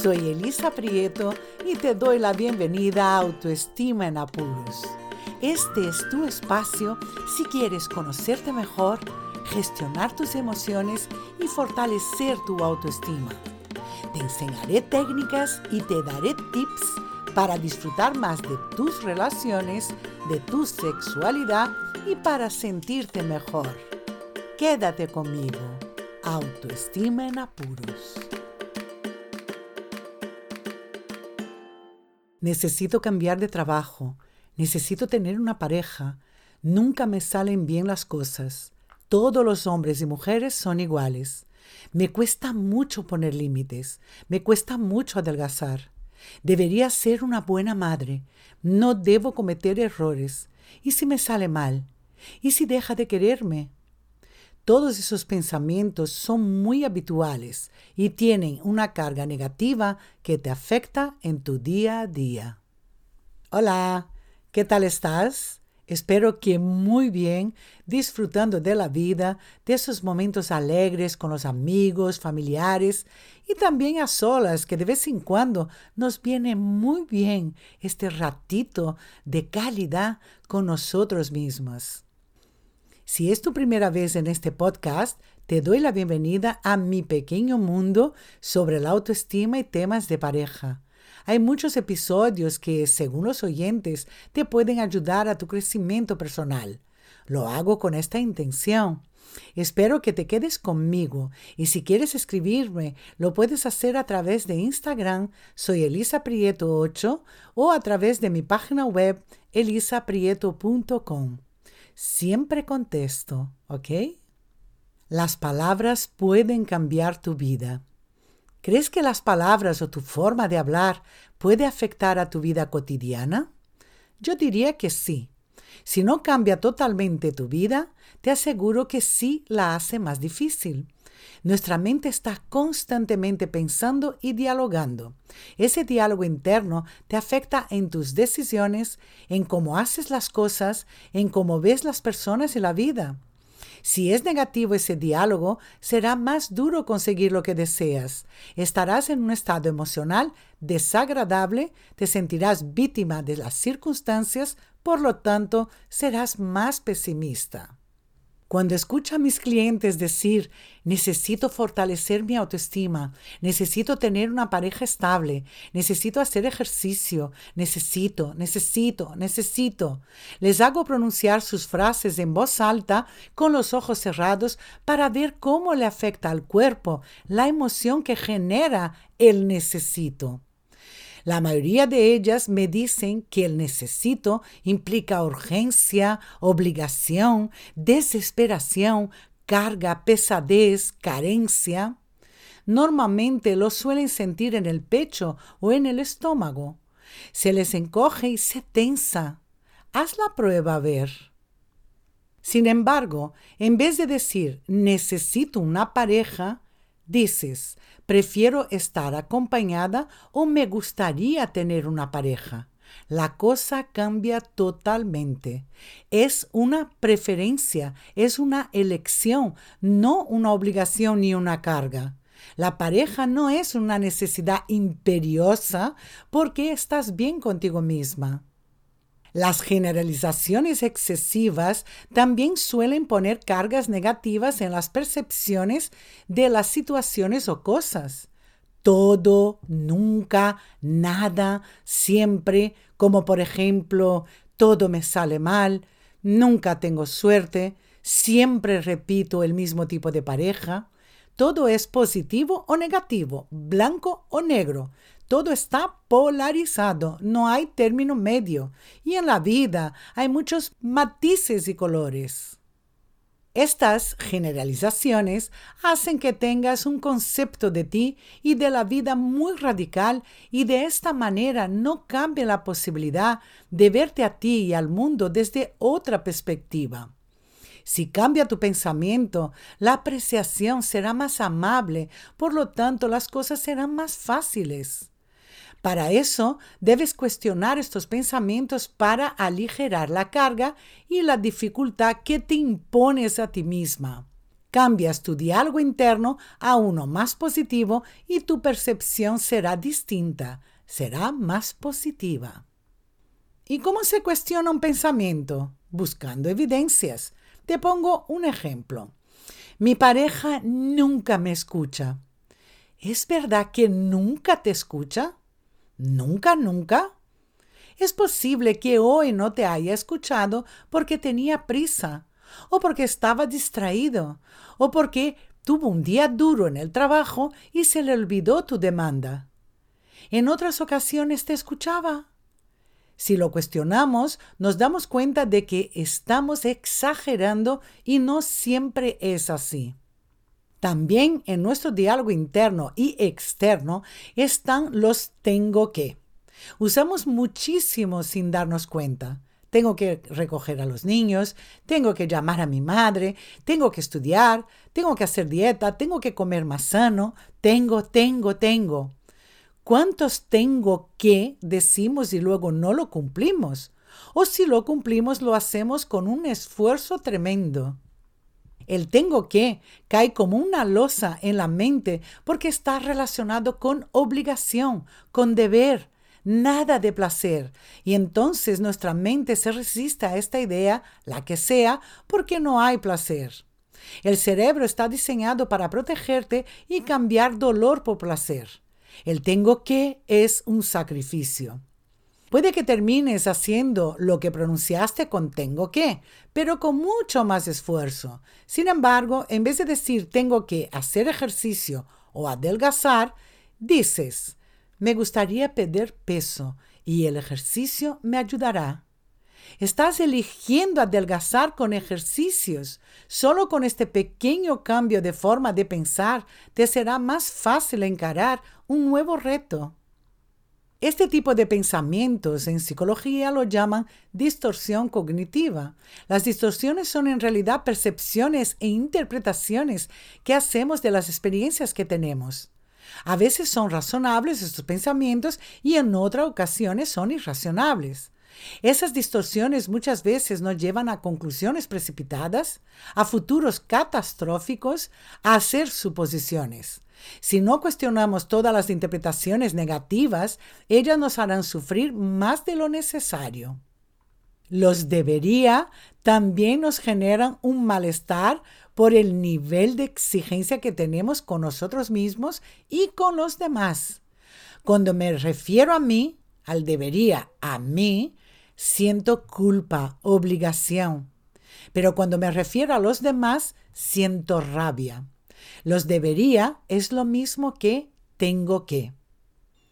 Soy Elisa Prieto y te doy la bienvenida a Autoestima en Apuros. Este es tu espacio si quieres conocerte mejor, gestionar tus emociones y fortalecer tu autoestima. Te enseñaré técnicas y te daré tips para disfrutar más de tus relaciones, de tu sexualidad y para sentirte mejor. Quédate conmigo. Autoestima en apuros. Necesito cambiar de trabajo. Necesito tener una pareja. Nunca me salen bien las cosas. Todos los hombres y mujeres son iguales. Me cuesta mucho poner límites. Me cuesta mucho adelgazar. Debería ser una buena madre. No debo cometer errores. ¿Y si me sale mal? ¿Y si deja de quererme? Todos esos pensamientos son muy habituales y tienen una carga negativa que te afecta en tu día a día. Hola, ¿qué tal estás? Espero que muy bien, disfrutando de la vida, de esos momentos alegres con los amigos, familiares y también a solas, que de vez en cuando nos viene muy bien este ratito de calidad con nosotros mismos. Si es tu primera vez en este podcast, te doy la bienvenida a mi pequeño mundo sobre la autoestima y temas de pareja. Hay muchos episodios que, según los oyentes, te pueden ayudar a tu crecimiento personal. Lo hago con esta intención. Espero que te quedes conmigo y si quieres escribirme, lo puedes hacer a través de Instagram, soy Elisa Prieto 8, o a través de mi página web elisaprieto.com siempre contesto, ¿ok? Las palabras pueden cambiar tu vida. ¿Crees que las palabras o tu forma de hablar puede afectar a tu vida cotidiana? Yo diría que sí. Si no cambia totalmente tu vida, te aseguro que sí la hace más difícil. Nuestra mente está constantemente pensando y dialogando. Ese diálogo interno te afecta en tus decisiones, en cómo haces las cosas, en cómo ves las personas y la vida. Si es negativo ese diálogo, será más duro conseguir lo que deseas. Estarás en un estado emocional desagradable, te sentirás víctima de las circunstancias, por lo tanto, serás más pesimista. Cuando escucho a mis clientes decir, necesito fortalecer mi autoestima, necesito tener una pareja estable, necesito hacer ejercicio, necesito, necesito, necesito, les hago pronunciar sus frases en voz alta con los ojos cerrados para ver cómo le afecta al cuerpo la emoción que genera el necesito. La mayoría de ellas me dicen que el necesito implica urgencia, obligación, desesperación, carga, pesadez, carencia. Normalmente lo suelen sentir en el pecho o en el estómago. Se les encoge y se tensa. Haz la prueba a ver. Sin embargo, en vez de decir necesito una pareja, dices prefiero estar acompañada o me gustaría tener una pareja. La cosa cambia totalmente. Es una preferencia, es una elección, no una obligación ni una carga. La pareja no es una necesidad imperiosa porque estás bien contigo misma. Las generalizaciones excesivas también suelen poner cargas negativas en las percepciones de las situaciones o cosas. Todo, nunca, nada, siempre, como por ejemplo, todo me sale mal, nunca tengo suerte, siempre repito el mismo tipo de pareja. Todo es positivo o negativo, blanco o negro, todo está polarizado, no hay término medio. Y en la vida hay muchos matices y colores. Estas generalizaciones hacen que tengas un concepto de ti y de la vida muy radical y de esta manera no cambia la posibilidad de verte a ti y al mundo desde otra perspectiva. Si cambia tu pensamiento, la apreciación será más amable, por lo tanto las cosas serán más fáciles. Para eso debes cuestionar estos pensamientos para aligerar la carga y la dificultad que te impones a ti misma. cambias tu diálogo interno a uno más positivo y tu percepción será distinta, será más positiva. ¿Y cómo se cuestiona un pensamiento? Buscando evidencias. Te pongo un ejemplo. Mi pareja nunca me escucha. ¿Es verdad que nunca te escucha? ¿Nunca, nunca? Es posible que hoy no te haya escuchado porque tenía prisa, o porque estaba distraído, o porque tuvo un día duro en el trabajo y se le olvidó tu demanda. En otras ocasiones te escuchaba. Si lo cuestionamos, nos damos cuenta de que estamos exagerando y no siempre es así. También en nuestro diálogo interno y externo están los tengo que. Usamos muchísimo sin darnos cuenta. Tengo que recoger a los niños, tengo que llamar a mi madre, tengo que estudiar, tengo que hacer dieta, tengo que comer más sano, tengo, tengo, tengo. ¿Cuántos tengo que decimos y luego no lo cumplimos? O si lo cumplimos lo hacemos con un esfuerzo tremendo. El tengo que cae como una losa en la mente porque está relacionado con obligación, con deber, nada de placer. Y entonces nuestra mente se resiste a esta idea, la que sea, porque no hay placer. El cerebro está diseñado para protegerte y cambiar dolor por placer. El tengo que es un sacrificio. Puede que termines haciendo lo que pronunciaste con tengo que, pero con mucho más esfuerzo. Sin embargo, en vez de decir tengo que hacer ejercicio o adelgazar, dices me gustaría perder peso y el ejercicio me ayudará. Estás eligiendo adelgazar con ejercicios. Solo con este pequeño cambio de forma de pensar te será más fácil encarar un nuevo reto. Este tipo de pensamientos en psicología lo llaman distorsión cognitiva. Las distorsiones son en realidad percepciones e interpretaciones que hacemos de las experiencias que tenemos. A veces son razonables estos pensamientos y en otras ocasiones son irracionables. Esas distorsiones muchas veces nos llevan a conclusiones precipitadas, a futuros catastróficos, a hacer suposiciones. Si no cuestionamos todas las interpretaciones negativas, ellas nos harán sufrir más de lo necesario. Los debería también nos generan un malestar por el nivel de exigencia que tenemos con nosotros mismos y con los demás. Cuando me refiero a mí, al debería, a mí, siento culpa, obligación. Pero cuando me refiero a los demás, siento rabia. Los debería es lo mismo que tengo que.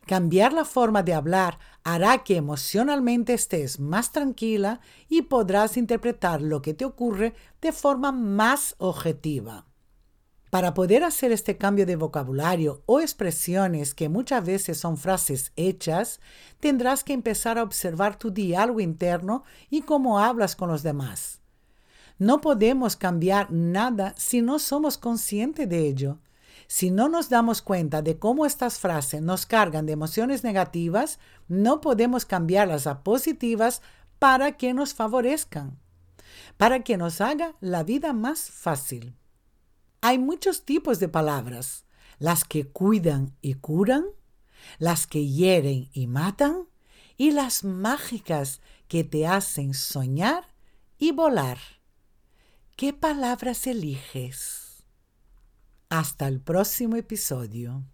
Cambiar la forma de hablar hará que emocionalmente estés más tranquila y podrás interpretar lo que te ocurre de forma más objetiva. Para poder hacer este cambio de vocabulario o expresiones que muchas veces son frases hechas, tendrás que empezar a observar tu diálogo interno y cómo hablas con los demás. No podemos cambiar nada si no somos conscientes de ello. Si no nos damos cuenta de cómo estas frases nos cargan de emociones negativas, no podemos cambiarlas a positivas para que nos favorezcan, para que nos haga la vida más fácil. Hay muchos tipos de palabras, las que cuidan y curan, las que hieren y matan, y las mágicas que te hacen soñar y volar. ¿Qué palabras eliges? Hasta el próximo episodio.